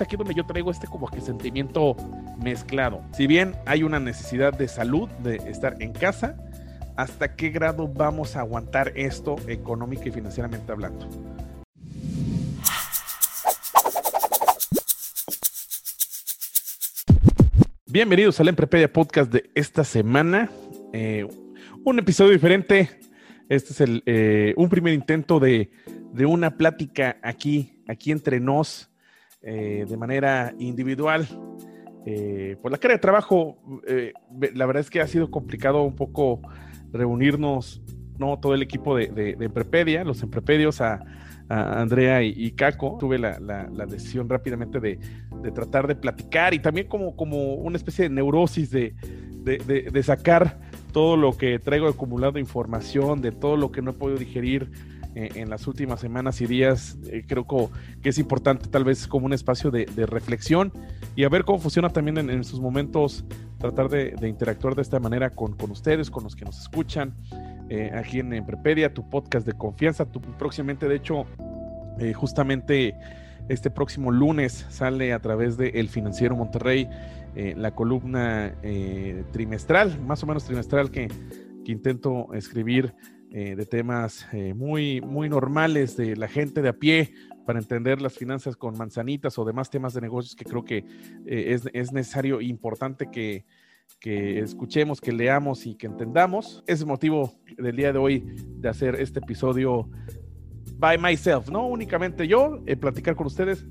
aquí donde yo traigo este como que sentimiento mezclado. Si bien hay una necesidad de salud, de estar en casa, ¿hasta qué grado vamos a aguantar esto económica y financieramente hablando? Bienvenidos al Emprepedia Podcast de esta semana. Eh, un episodio diferente. Este es el, eh, un primer intento de, de una plática aquí, aquí entre nos eh, de manera individual. Eh, por la carga de trabajo, eh, la verdad es que ha sido complicado un poco reunirnos, ¿no? Todo el equipo de, de, Emprepedia, los Emprepedios, a, Andrea y, Caco. Tuve la, decisión rápidamente de, tratar de platicar y también como, como una especie de neurosis de, de sacar todo lo que traigo acumulado de información, de todo lo que no he podido digerir eh, en las últimas semanas y días. Eh, creo que es importante tal vez como un espacio de, reflexión y a ver cómo funciona también en, sus momentos tratar de, interactuar de esta manera con, ustedes, con los que nos escuchan. Eh, aquí en Emprepedia, tu podcast de confianza, tu, próximamente, de hecho, justamente este próximo lunes sale a través de El Financiero Monterrey la columna trimestral, más o menos trimestral que intento escribir eh, de temas eh, muy, muy normales de la gente de a pie para entender las finanzas con manzanitas o demás temas de negocios que creo que eh, es, es, necesario e importante que, que escuchemos, que leamos y que entendamos. Es el motivo del día de hoy de hacer este episodio by myself, no únicamente yo, platicar con ustedes.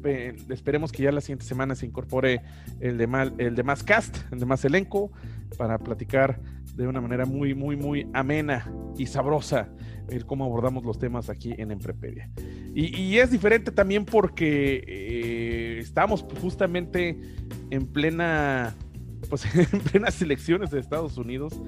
esperemos que ya la siguiente semana se incorpore el de, mal, el de más cast, el de más elenco, para platicar de una manera muy, muy, muy amena y sabrosa el cómo abordamos los temas aquí en Emprepedia. Y, es diferente también porque eh, estamos justamente en plena, pues en plenas elecciones de Estados Unidos.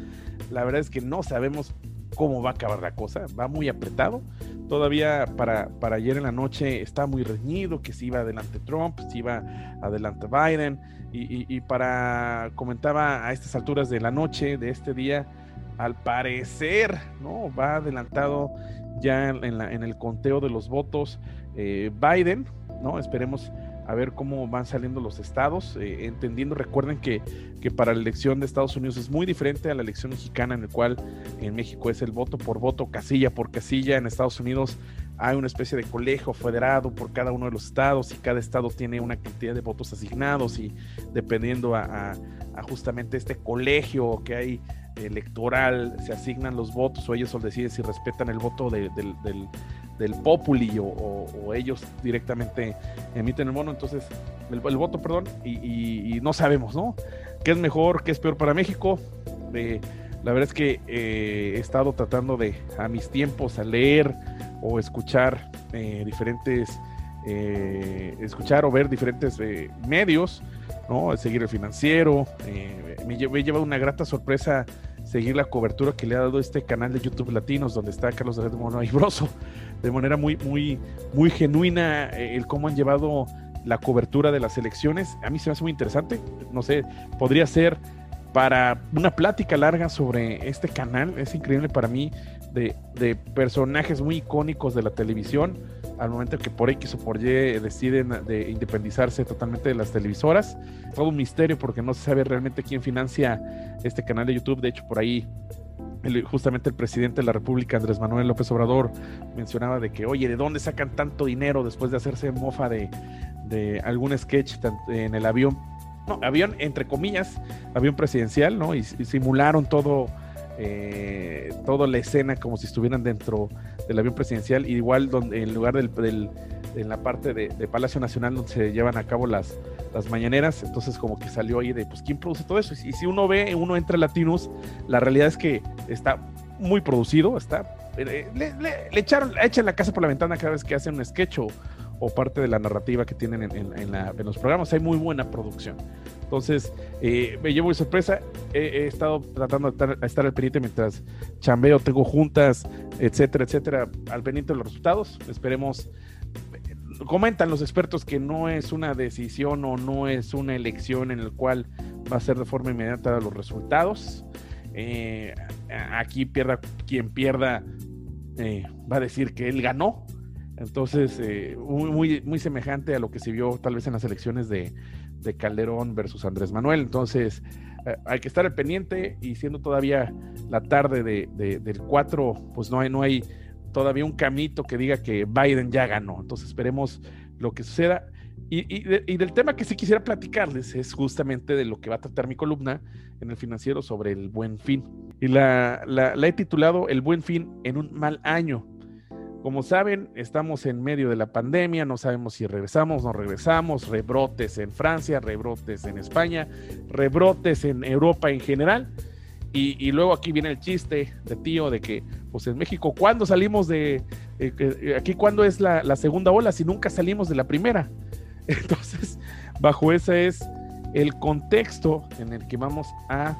La verdad es que no sabemos cómo va a acabar la cosa, va muy apretado. Todavía para, para ayer en la noche está muy reñido, que si iba adelante Trump, si iba adelante Biden y, para, comentaba a estas alturas de la noche, de este día, al parecer, ¿no? Va adelantado ya en, la, en el conteo de los votos eh, Biden, ¿no? Esperemos a ver cómo van saliendo los estados, eh, entendiendo, recuerden que, que, para la elección de Estados Unidos es muy diferente a la elección mexicana, en el cual en México es el voto por voto, casilla por casilla, en Estados Unidos hay una especie de colegio federado por cada uno de los estados y cada estado tiene una cantidad de votos asignados y dependiendo a, justamente este colegio que hay electoral se asignan los votos o ellos deciden si respetan el voto del, del populi o, ellos directamente emiten el bono, entonces el, voto, perdón, y, no sabemos, ¿no? ¿Qué es mejor, qué es peor para México? Eh, la verdad es que eh, he estado tratando de, a mis tiempos, a leer o escuchar eh, diferentes, eh, escuchar o ver diferentes medios, ¿no? Seguir el financiero. me, he llevado una grata sorpresa seguir la cobertura que le ha dado este canal de YouTube Latinos, donde está Carlos de Mono y Broso, de manera muy, muy, muy genuina, el cómo han llevado la cobertura de las elecciones. A mí se me hace muy interesante. No sé, podría ser para una plática larga sobre este canal. Es increíble para mí de, personajes muy icónicos de la televisión al momento que por X o por Y deciden de independizarse totalmente de las televisoras. Todo un misterio porque no se sabe realmente quién financia este canal de YouTube. De hecho, por ahí justamente el presidente de la República, Andrés Manuel López Obrador, mencionaba de que, oye, ¿de dónde sacan tanto dinero después de hacerse mofa de, algún sketch en el avión? No, avión, entre comillas, avión presidencial, ¿no? y simularon todo eh, toda la escena como si estuvieran dentro del avión presidencial, igual donde en lugar del, en la parte de, Palacio Nacional donde se llevan a cabo las, las mañaneras, entonces como que salió ahí de, pues, ¿quién produce todo eso? Y, si uno ve, uno entra a Latinos, la realidad es que está muy producido, está, eh, le, le, echaron, echan la casa por la ventana cada vez que hacen un sketch o, o parte de la narrativa que tienen en, los programas. Hay muy buena producción. Entonces, eh, me llevo de sorpresa. He, estado tratando de estar, al pendiente mientras chambeo, tengo juntas, etcétera, etcétera, al pendiente de los resultados. Esperemos. Comentan los expertos que no es una decisión o no es una elección en el cual va a ser de forma inmediata los resultados. Eh, aquí pierda quien pierda, eh, va a decir que él ganó entonces, eh, muy, muy, semejante a lo que se vio tal vez en las elecciones de, Calderón versus Andrés Manuel. Entonces, eh, hay que estar al pendiente y siendo todavía la tarde del 4, pues no hay, no hay todavía un camito que diga que Biden ya ganó. Entonces, esperemos lo que suceda. Y, del tema que sí quisiera platicarles es justamente de lo que va a tratar mi columna en el financiero sobre el buen fin. Y la he titulado El buen fin en un mal año. Como saben, estamos en medio de la pandemia, no sabemos si regresamos, no regresamos, rebrotes en Francia, rebrotes en España, rebrotes en Europa en general. Y, luego aquí viene el chiste de tío de que, pues en México, ¿cuándo salimos de, eh, eh, aquí cuándo es la, segunda ola si nunca salimos de la primera? Entonces, bajo ese es el contexto en el que vamos a,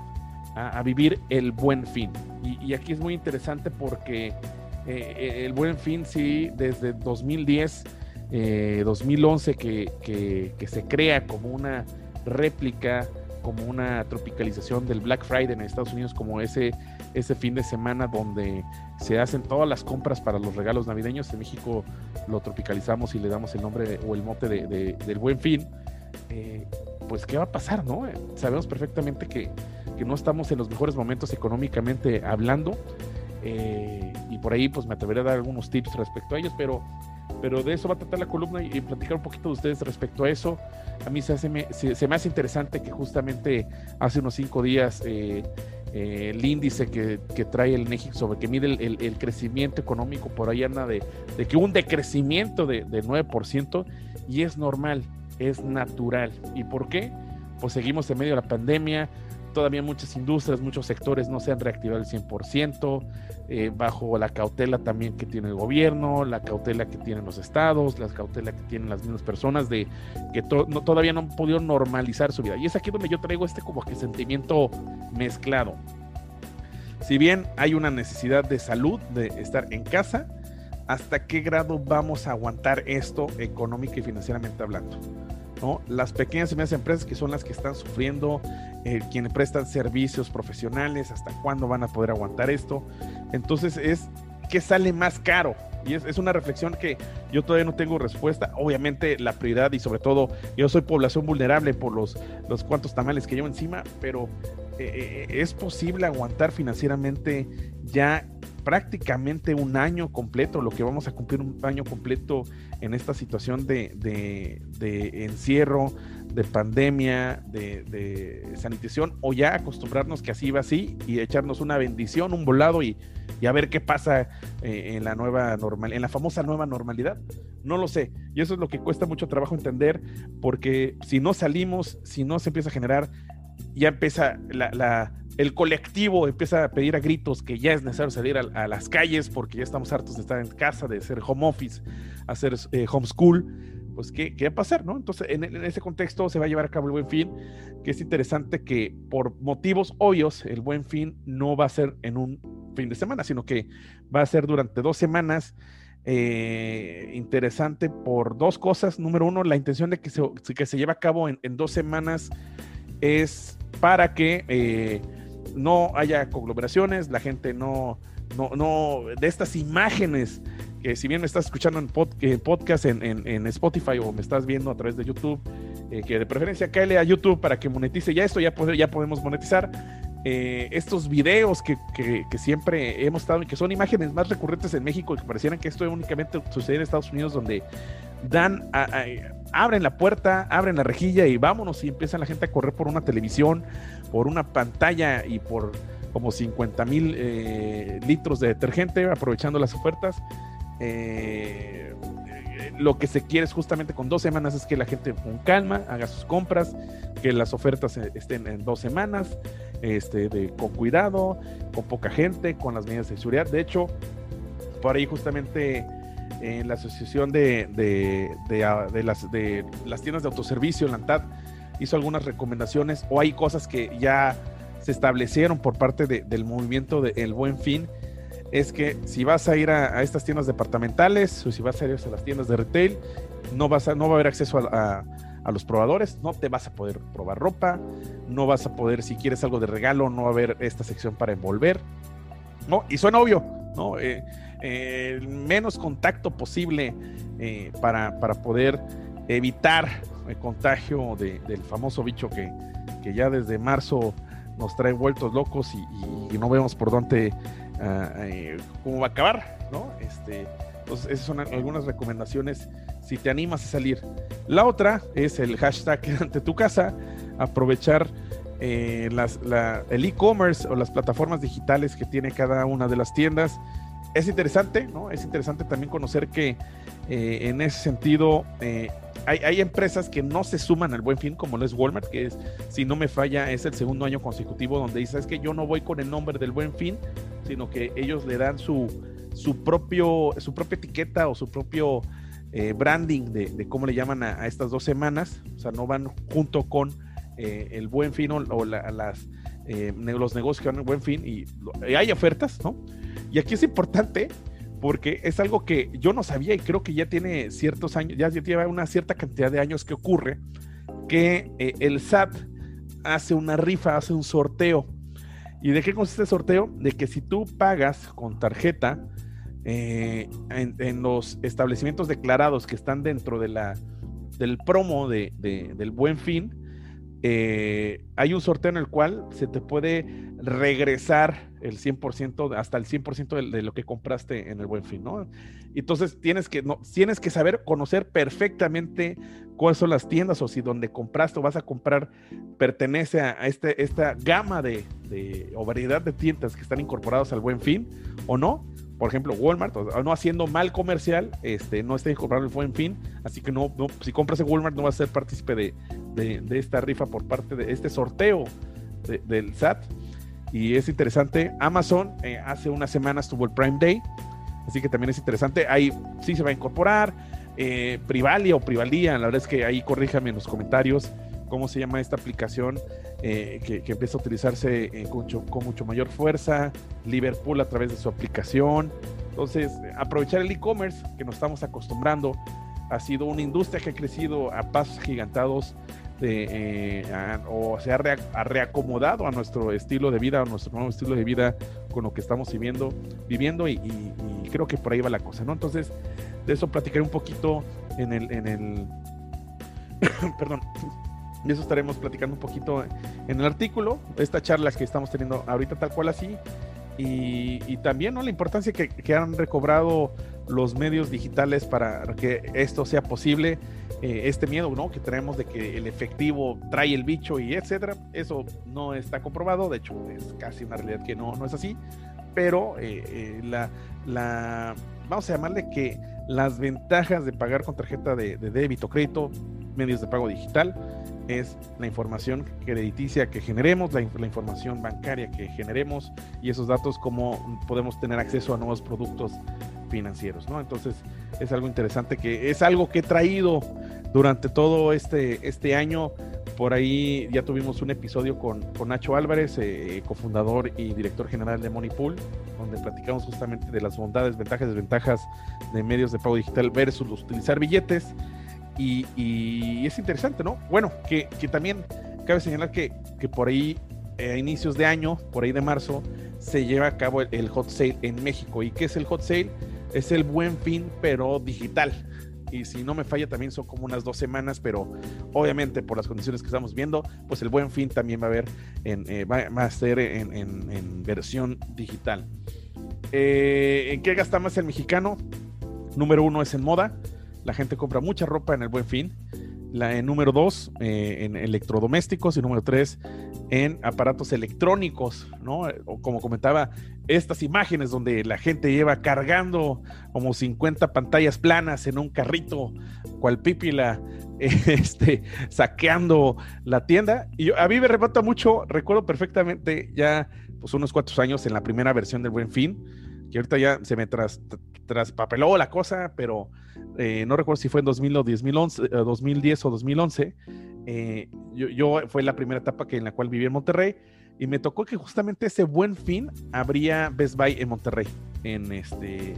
vivir el buen fin. y aquí es muy interesante porque eh, eh, el buen fin, sí, desde 2010, 2011, eh, que, se crea como una réplica, como una tropicalización del Black Friday en Estados Unidos, como ese, fin de semana donde se hacen todas las compras para los regalos navideños. En México lo tropicalizamos y le damos el nombre o el mote de, del buen fin. pues, ¿qué va a pasar? no? sabemos perfectamente que, que no estamos en los mejores momentos económicamente hablando. Eh, y por ahí pues me atreveré a dar algunos tips respecto a ellos, pero, pero de eso va a tratar la columna y, platicar un poquito de ustedes respecto a eso. A mí se, hace, me, se, me hace interesante que justamente hace unos cinco días eh, eh, el índice que, que, trae el México sobre que mide el, crecimiento económico por ahí anda de, de que un decrecimiento de, de 9% y es normal, es natural. ¿Y por qué? Pues seguimos en medio de la pandemia, todavía muchas industrias, muchos sectores no se han reactivado al 100%, eh, bajo la cautela también que tiene el gobierno, la cautela que tienen los estados, la cautela que tienen las mismas personas de que no, todavía no han podido normalizar su vida. Y es aquí donde yo traigo este como que sentimiento mezclado. Si bien hay una necesidad de salud, de estar en casa, ¿hasta qué grado vamos a aguantar esto económica y financieramente hablando? Las pequeñas y medianas empresas que son las que están sufriendo, eh, quienes prestan servicios profesionales, hasta cuándo van a poder aguantar esto. Entonces es que sale más caro. Y es, una reflexión que yo todavía no tengo respuesta. Obviamente la prioridad y sobre todo yo soy población vulnerable por los, los cuantos tamales que llevo encima, pero eh, eh, es posible aguantar financieramente ya prácticamente un año completo, lo que vamos a cumplir un año completo en esta situación de, de, encierro, de pandemia, de, de, sanitización, o ya acostumbrarnos que así va así y echarnos una bendición, un volado y, y a ver qué pasa eh, en la nueva normal, en la famosa nueva normalidad. No lo sé. Y eso es lo que cuesta mucho trabajo entender, porque si no salimos, si no se empieza a generar, ya empieza la el colectivo empieza a pedir a gritos que ya es necesario salir a, las calles porque ya estamos hartos de estar en casa, de hacer home office, hacer eh, homeschool, pues ¿qué, ¿qué, va a pasar? ¿no? Entonces, en, ese contexto se va a llevar a cabo el buen fin, que es interesante que por motivos obvios el buen fin no va a ser en un fin de semana, sino que va a ser durante dos semanas. Eh, interesante por dos cosas. Número uno, la intención de que se, que se lleve a cabo en, dos semanas es para que eh, no haya conglomeraciones, la gente no, no, no, de estas imágenes que si bien me estás escuchando en podcast en, Spotify o me estás viendo a través de YouTube, eh, que de preferencia cáele a YouTube para que monetice ya esto, ya, ya podemos monetizar. Eh, estos videos que, siempre hemos estado, y que son imágenes más recurrentes en México, que parecieran que esto únicamente sucede en Estados Unidos, donde dan, abren la puerta, abren la rejilla y vámonos y empiezan la gente a correr por una televisión, por una pantalla y por como 50 mil eh, litros de detergente, aprovechando las ofertas. Eh, lo que se quiere es justamente con dos semanas es que la gente con calma haga sus compras, que las ofertas estén en dos semanas, este, de, con cuidado, con poca gente, con las medidas de seguridad. De hecho, por ahí justamente en la asociación de, de, las, de las tiendas de autoservicio, la ANTAD, hizo algunas recomendaciones o hay cosas que ya se establecieron por parte del movimiento del Buen Fin, es que si vas a ir a, estas tiendas departamentales o si vas a ir a las tiendas de retail, no, vas a, no va a haber acceso a, los probadores, no te vas a poder probar ropa, no vas a poder, si quieres algo de regalo, no va a haber esta sección para envolver. ¿no? Y suena obvio, ¿no? Eh, eh, menos contacto posible eh, para, para, poder evitar el contagio del famoso bicho que, que, ya desde marzo nos trae vueltos locos y, no vemos por dónde ah, eh, cómo va a acabar, ¿no? Este, entonces, esas son algunas recomendaciones si te animas a salir. La otra es el hashtag ante tu casa, aprovechar eh, las, el e-commerce o las plataformas digitales que tiene cada una de las tiendas. Es interesante, ¿no? Es interesante también conocer que eh, en ese sentido hay, empresas que no se suman al buen fin, como lo es Walmart, que es, si no me falla, es el segundo año consecutivo donde dice, es que yo no voy con el nombre del buen fin, sino que ellos le dan su, su, propio, su propia etiqueta o su propio eh, branding de, cómo le llaman a, estas dos semanas, o sea, no van junto con eh, el buen fin o, las, eh, los negocios que van el buen fin y, y hay ofertas, ¿no? Y aquí es importante porque es algo que yo no sabía y creo que ya tiene ciertos años, ya lleva una cierta cantidad de años que ocurre, que el SAT hace una rifa, hace un sorteo. ¿Y de qué consiste el sorteo? De que si tú pagas con tarjeta eh, en, los establecimientos declarados que están dentro de la, del promo de, del buen fin, eh, hay un sorteo en el cual se te puede regresar el 100%, hasta el 100% de, lo que compraste en el buen fin, ¿no? Entonces tienes que, no, tienes que saber, conocer perfectamente cuáles son las tiendas o si donde compraste o vas a comprar pertenece a, este, esta gama de, de, o variedad de tiendas que están incorporados al buen fin o no por ejemplo, Walmart, no haciendo mal comercial, este, no está incorporado el buen fin, así que no, si compras en Walmart no vas a ser partícipe de, de, esta rifa por parte de este sorteo del SAT. Y es interesante, Amazon eh, hace unas semanas tuvo el Prime Day, así que también es interesante, ahí sí se va a incorporar, eh, Privalia o Privalía, la verdad es que ahí corríjame en los comentarios cómo se llama esta aplicación eh, que, empieza a utilizarse con, con, mucho mayor fuerza, Liverpool a través de su aplicación. Entonces, aprovechar el e-commerce que nos estamos acostumbrando ha sido una industria que ha crecido a pasos gigantados eh, o se ha, reacomodado a nuestro estilo de vida, a nuestro nuevo estilo de vida con lo que estamos viviendo, viviendo y, creo que por ahí va la cosa, ¿no? Entonces, de eso platicaré un poquito en el perdón, y eso estaremos platicando un poquito en el artículo, esta charla que estamos teniendo ahorita tal cual así, y, también ¿no? la importancia que, que, han recobrado los medios digitales para que esto sea posible, eh, este miedo ¿no? que tenemos de que el efectivo trae el bicho y etcétera, eso no está comprobado, de hecho es casi una realidad que no, no es así, pero eh, eh, la, la, vamos a llamarle que las ventajas de pagar con tarjeta de, de débito, crédito, medios de pago digital, es la información crediticia que generemos, la, información bancaria que generemos y esos datos, cómo podemos tener acceso a nuevos productos financieros, ¿no? Entonces, es algo interesante que es algo que he traído durante todo este, este año. Por ahí ya tuvimos un episodio con, con Nacho Álvarez, eh, cofundador y director general de Moneypool, donde platicamos justamente de las bondades, ventajas, desventajas de medios de pago digital versus utilizar billetes. Y, es interesante, ¿no? Bueno, que, también cabe señalar que, por ahí, eh, a inicios de año, por ahí de marzo, se lleva a cabo el, hot sale en México. ¿Y qué es el hot sale? Es el buen fin, pero digital. Y si no me falla, también son como unas dos semanas, pero obviamente por las condiciones que estamos viendo, pues el buen fin también va a, haber en, eh, va, a ser en, versión digital. Eh, ¿En qué gasta más el mexicano? Número uno es en moda la gente compra mucha ropa en el buen fin. la en número dos eh, en electrodomésticos y número tres en aparatos electrónicos, ¿no? Como comentaba, estas imágenes donde la gente lleva cargando como 50 pantallas planas en un carrito, cual pípila, este, saqueando la tienda. Y a mí me rebota mucho, recuerdo perfectamente ya pues unos cuantos años en la primera versión del Buen Fin, que ahorita ya se me tras, traspapeló la cosa, pero eh, no recuerdo si fue en 2000 o 2011, 2010 o 2011. Eh, yo, yo, fue la primera etapa que, en la cual viví en Monterrey y me tocó que justamente ese buen fin habría Best Buy en Monterrey, en este,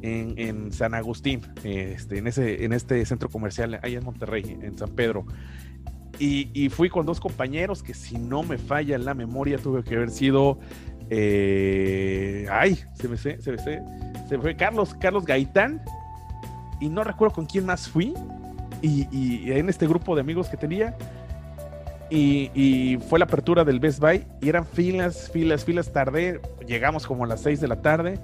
en, San Agustín, este, en, ese, en este centro comercial ahí en Monterrey, en San Pedro. Y, y, fui con dos compañeros que si no me falla la memoria tuve que haber sido eh, ay, se me, se, se, se fue Carlos, Carlos Gaitán, y no recuerdo con quién más fui, y, en este grupo de amigos que tenía, y, fue la apertura del Best Buy, y eran filas, filas, filas, tardé, llegamos como a las 6 de la tarde,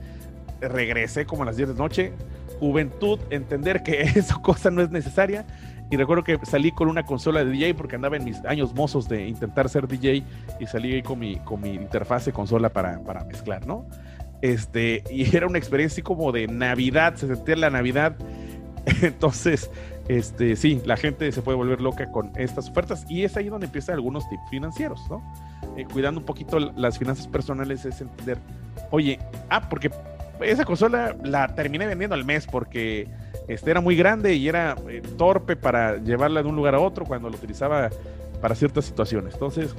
regresé como a las 10 de noche, juventud, entender que esa cosa no es necesaria, y recuerdo que salí con una consola de DJ porque andaba en mis años mozos de intentar ser DJ y salí ahí con mi, con mi interfase consola para, para mezclar, ¿no? Este, y era una experiencia así como de Navidad, se sentía la Navidad. Entonces, este, sí, la gente se puede volver loca con estas ofertas y es ahí donde empiezan algunos tips financieros, ¿no? Eh, cuidando un poquito las finanzas personales es entender, oye, ah, porque esa consola la terminé vendiendo al mes porque este, era muy grande y era eh, torpe para llevarla de un lugar a otro cuando lo utilizaba para ciertas situaciones. Entonces,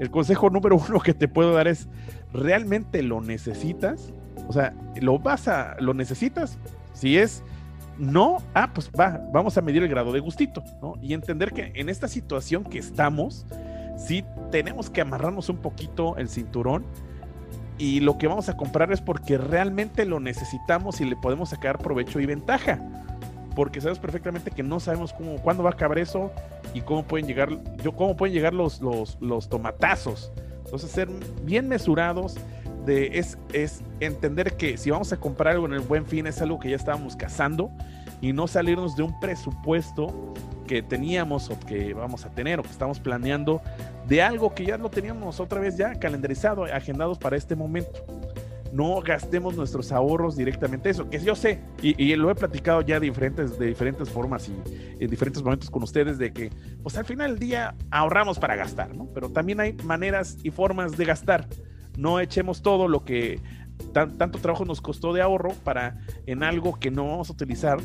el consejo número uno que te puedo dar es, ¿realmente lo necesitas? O sea, ¿lo vas a, lo necesitas? Si es no, ah, pues va, vamos a medir el grado de gustito, ¿no? Y entender que en esta situación que estamos, sí tenemos que amarrarnos un poquito el cinturón y lo que vamos a comprar es porque realmente lo necesitamos y le podemos sacar provecho y ventaja. Porque sabemos perfectamente que no sabemos cómo, cuándo va a acabar eso y cómo pueden llegar, yo, cómo pueden llegar los, los, los tomatazos. Entonces, ser bien mesurados de, es, es entender que si vamos a comprar algo en el buen fin es algo que ya estábamos cazando y no salirnos de un presupuesto que teníamos o que vamos a tener o que estamos planeando de algo que ya lo teníamos otra vez ya calendarizado, agendados para este momento. No gastemos nuestros ahorros directamente eso, que yo sé, y, lo he platicado ya de diferentes, de diferentes formas y en diferentes momentos con ustedes, de que pues al final del día ahorramos para gastar, ¿no? Pero también hay maneras y formas de gastar. No echemos todo lo que tanto trabajo nos costó de ahorro para en algo que no vamos a utilizar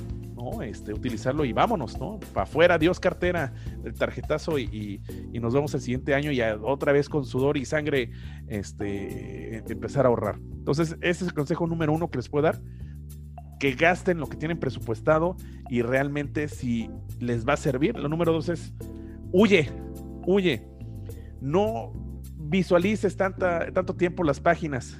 Este, utilizarlo y vámonos, ¿no? Para afuera, Dios cartera, el tarjetazo y, nos vemos el siguiente año y otra vez con sudor y sangre, este, empezar a ahorrar. Entonces, ese es el consejo número uno que les puedo dar, que gasten lo que tienen presupuestado y realmente si les va a servir. Lo número dos es, huye, huye, no visualices tanta, tanto tiempo las páginas.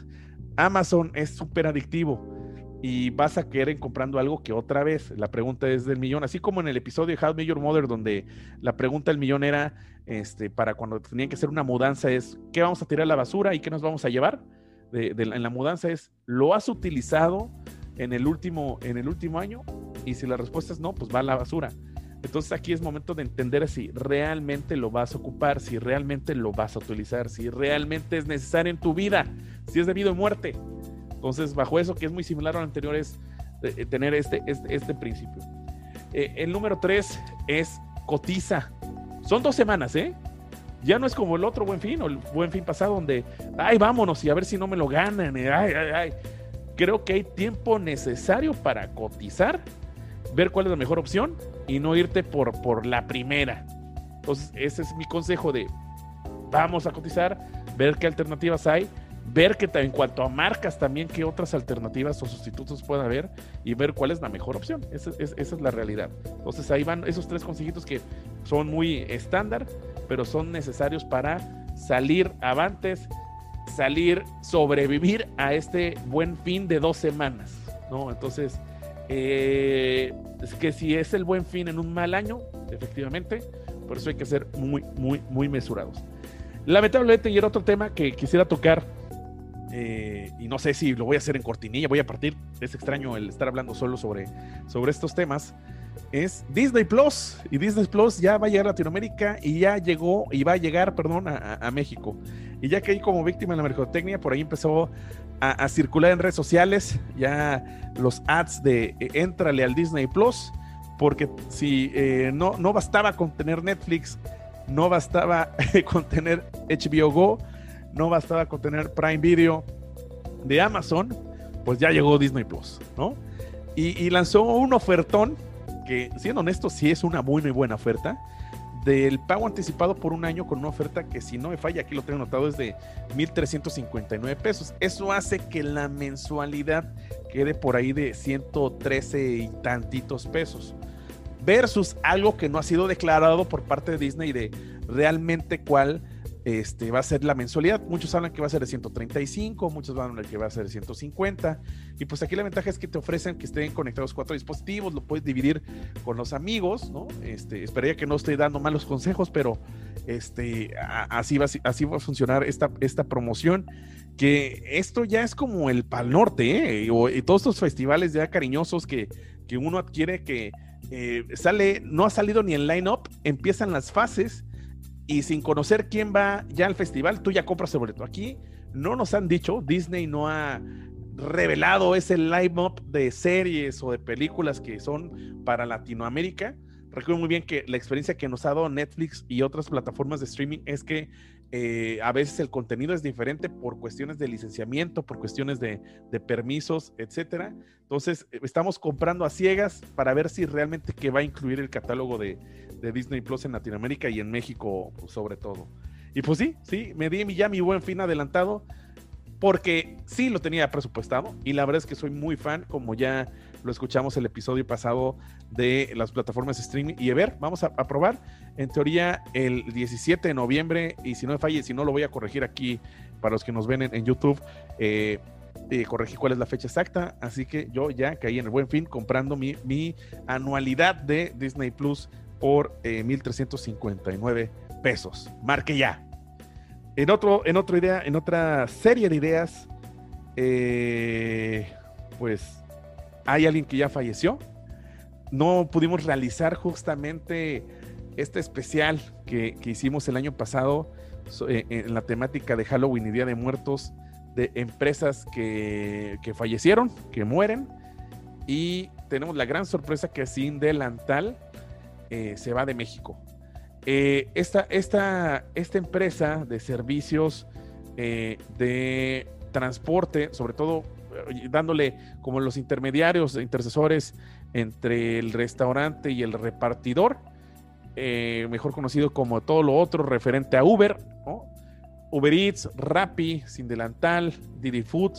Amazon es súper adictivo y vas a querer comprando algo que otra vez la pregunta es del millón, así como en el episodio de How Major Mother, donde la pregunta del millón era este, para cuando tenían que hacer una mudanza es ¿qué vamos a tirar a la basura y qué nos vamos a llevar? De, en la mudanza es ¿lo has utilizado en el, último, en el último año? Y si la respuesta es no, pues va a la basura. Entonces aquí es momento de entender si realmente lo vas a ocupar, si realmente lo vas a utilizar, si realmente es necesario en tu vida, si es debido a muerte. Entonces, bajo eso, que es muy similar al anterior, es eh, tener este, este, este principio. Eh, el número tres es cotiza. Son dos semanas, ¿eh? Ya no es como el otro buen fin o el buen fin pasado donde, ay, vámonos y a ver si no me lo ganan. Eh, ay, ay, ay. Creo que hay tiempo necesario para cotizar, ver cuál es la mejor opción y no irte por, por la primera. Entonces, ese es mi consejo de, vamos a cotizar, ver qué alternativas hay ver que en cuanto a marcas también qué otras alternativas o sustitutos puede haber y ver cuál es la mejor opción. Esa es, la realidad. Entonces ahí van esos tres consejitos que son muy estándar, pero son necesarios para salir avantes, salir, sobrevivir a este buen fin de dos semanas. ¿no? Entonces, eh, es que si es el buen fin en un mal año, efectivamente, por eso hay que ser muy, muy, muy mesurados. Lamentablemente, y era otro tema que quisiera tocar eh, y no sé si lo voy a hacer en cortinilla, voy a partir, es extraño el estar hablando solo sobre, sobre estos temas. es Disney Plus. Y Disney Plus ya va a llegar a Latinoamérica y ya llegó, y va a llegar, perdón, a, México. Y ya hay como víctima de la mercadotecnia, por ahí empezó a, circular en redes sociales ya los ads de eh, entrale al Disney Plus, porque si eh, no, no bastaba con tener Netflix, no bastaba con tener HBO Go, no bastaba con tener Prime Video de Amazon, pues ya llegó Disney Plus, ¿no? Y, lanzó un ofertón, que siendo honesto, sí es una muy, muy buena oferta, del pago anticipado por un año con una oferta que si no me falla, aquí lo tengo anotado, es de 1.359 pesos. Eso hace que la mensualidad quede por ahí de 113 y tantitos pesos. Versus algo que no ha sido declarado por parte de Disney de realmente cuál este, va a ser la mensualidad. Muchos hablan que va a ser de 135, muchos van a hablar que va a ser de 150. Y pues aquí la ventaja es que te ofrecen que estén conectados cuatro dispositivos, lo puedes dividir con los amigos, ¿no? Este, esperaría que no esté dando malos consejos, pero este, así, va, a funcionar esta, esta promoción. Que esto ya es como el Pal Norte, ¿eh? y todos estos festivales ya cariñosos que, uno adquiere que eh, sale, no ha salido ni el line-up, empiezan las fases y sin conocer quién va ya al festival, tú ya compras el boleto. Aquí no nos han dicho, Disney no ha revelado ese line-up de series o de películas que son para Latinoamérica. Recuerdo muy bien que la experiencia que nos ha dado Netflix y otras plataformas de streaming es que eh, a veces el contenido es diferente por cuestiones de licenciamiento, por cuestiones de, permisos, etcétera. Entonces, estamos comprando a ciegas para ver si realmente que va a incluir el catálogo de, de Disney Plus en Latinoamérica y en México pues, sobre todo. Y pues sí, sí, me di ya mi buen fin adelantado porque sí lo tenía presupuestado y la verdad es que soy muy fan, como ya lo escuchamos el episodio pasado de las plataformas streaming. Y a ver, vamos a, probar. En teoría, el 17 de noviembre, y si no me falle, si no lo voy a corregir aquí para los que nos ven en, YouTube, eh, eh, corregí cuál es la fecha exacta. Así que yo ya caí en el buen fin comprando mi, mi anualidad de Disney Plus por 1.359 eh, pesos. Marque ya. En, otro, en, otra idea, en otra serie de ideas, eh, pues hay alguien que ya falleció. No pudimos realizar justamente este especial que, hicimos el año pasado eh, en la temática de Halloween y Día de Muertos de empresas que, que fallecieron, que mueren. Y tenemos la gran sorpresa que sin delantal eh, se va de México. Eh, esta, esta, esta, empresa de servicios eh, de transporte, sobre todo dándole como los intermediarios, intercesores entre el restaurante y el repartidor, mejor conocido como todo lo otro referente a Uber, Uber Eats, Rappi, Sin Delantal, Didi Food,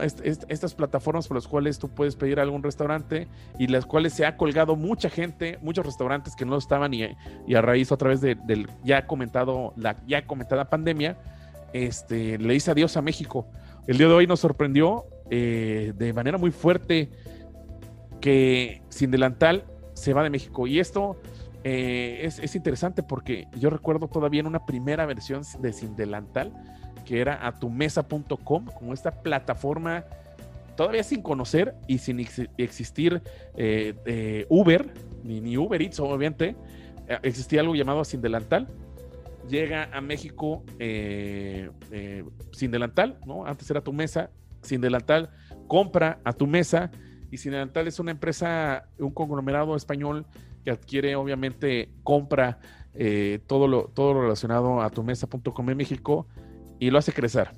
estas plataformas por las cuales tú puedes pedir a algún restaurante y las cuales se ha colgado mucha gente, muchos restaurantes que no estaban y, a raíz otra vez del ya comentado, la ya comentada pandemia, este, le dice adiós a México. El día de hoy nos sorprendió eh, de manera muy fuerte que Sin Delantal se va de México. Y esto eh, es, es, interesante porque yo recuerdo todavía en una primera versión de Sin Delantal, que era atumesa.com, como esta plataforma todavía sin conocer y sin existir eh, Uber, ni, Uber Eats, obviamente, eh, existía algo llamado Sin Delantal. Llega a México eh, Sin Delantal, ¿no? Antes era Tu Mesa, Sin Delantal compra a Tu Mesa y Sin Delantal es una empresa, un conglomerado español que adquiere, obviamente, compra todo, lo, todo lo relacionado a tumesa.com en México y lo hace crecer.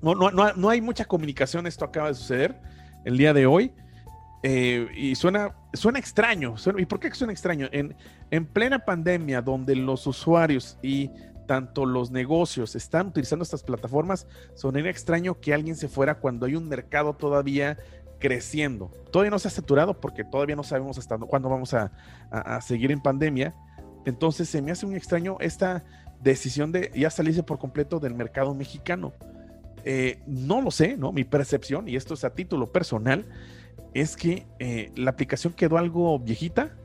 No, no, no, hay mucha comunicación, esto acaba de suceder el día de hoy. Eh, y suena, suena extraño. ¿Y por qué suena extraño? En, en plena pandemia, donde los usuarios y tanto los negocios están utilizando estas plataformas, suena extraño que alguien se fuera cuando hay un mercado todavía creciendo. Todavía no se ha saturado porque todavía no sabemos hasta cuándo vamos a, a seguir en pandemia. Entonces se me hace muy extraño esta decisión de ya salirse por completo del mercado mexicano. Eh, no lo sé, ¿no? Mi percepción, y esto es a título personal, es que eh, la aplicación quedó algo viejita.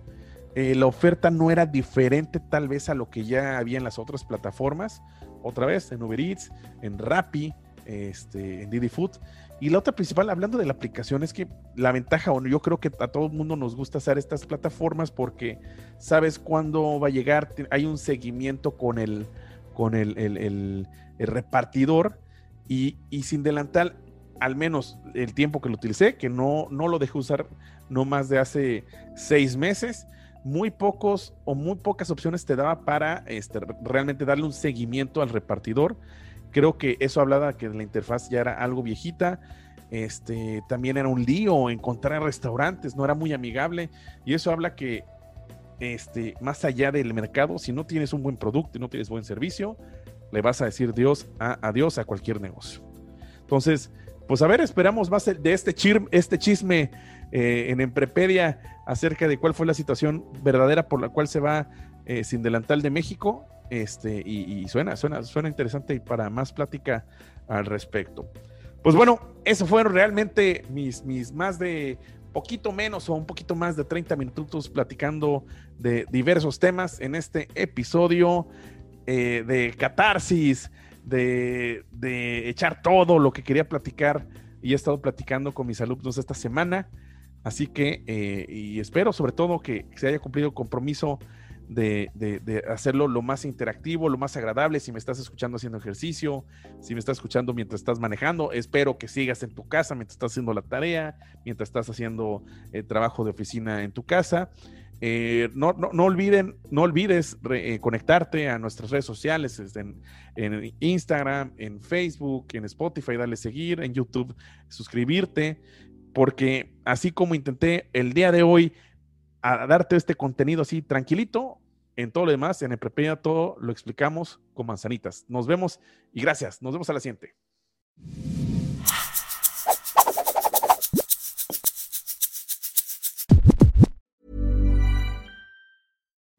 Eh, la oferta no era diferente tal vez a lo que ya había en las otras plataformas. Otra vez, en Uber Eats, en Rappi, este, en Didi Food. Y la otra principal, hablando de la aplicación, es que la ventaja, o yo creo que a todo el mundo nos gusta hacer estas plataformas porque sabes cuándo va a llegar, hay un seguimiento con el, con el, el, repartidor y, y, sin delantal, al menos el tiempo que lo utilicé, que no, no lo dejé usar no más de hace seis meses, muy pocos o muy pocas opciones te daba para este, realmente darle un seguimiento al repartidor. Creo que eso hablaba que la interfaz ya era algo viejita. Este, también era un lío encontrar restaurantes, no era muy amigable. Y eso habla que este, más allá del mercado, si no tienes un buen producto y no tienes buen servicio, le vas a decir Dios a, adiós a cualquier negocio. Entonces, pues a ver, esperamos más de este, este chisme eh, en Emprepedia acerca de cuál fue la situación verdadera por la cual se va eh, sin delantal de México. Este, y, suena, suena, suena interesante y para más plática al respecto. Pues bueno, eso fueron realmente mis, mis más de poquito menos o un poquito más de 30 minutos platicando de diversos temas en este episodio eh, de catarsis, de, de, echar todo lo que quería platicar y he estado platicando con mis alumnos esta semana. Así que, eh, y espero sobre todo que se haya cumplido el compromiso de, hacerlo lo más interactivo, lo más agradable. Si me estás escuchando haciendo ejercicio, si me estás escuchando mientras estás manejando, espero que sigas en tu casa mientras estás haciendo la tarea, mientras estás haciendo el eh, trabajo de oficina en tu casa. Eh, no, no, olviden, no olvides conectarte a nuestras redes sociales en, en, Instagram, en Facebook, en Spotify, dale seguir, en YouTube, suscribirte porque así como intenté el día de hoy a darte este contenido así tranquilito, en todo lo demás, en el Prepeña, todo lo explicamos con manzanitas. Nos vemos y gracias. Nos vemos a la siguiente.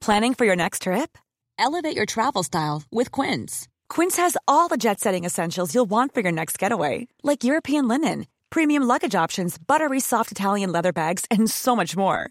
Planning for your next trip? Elevate your travel style with Quince. Quince has all the jet setting essentials you'll want for your next getaway, like European linen premium luggage options, buttery soft Italian leather bags, and so much more.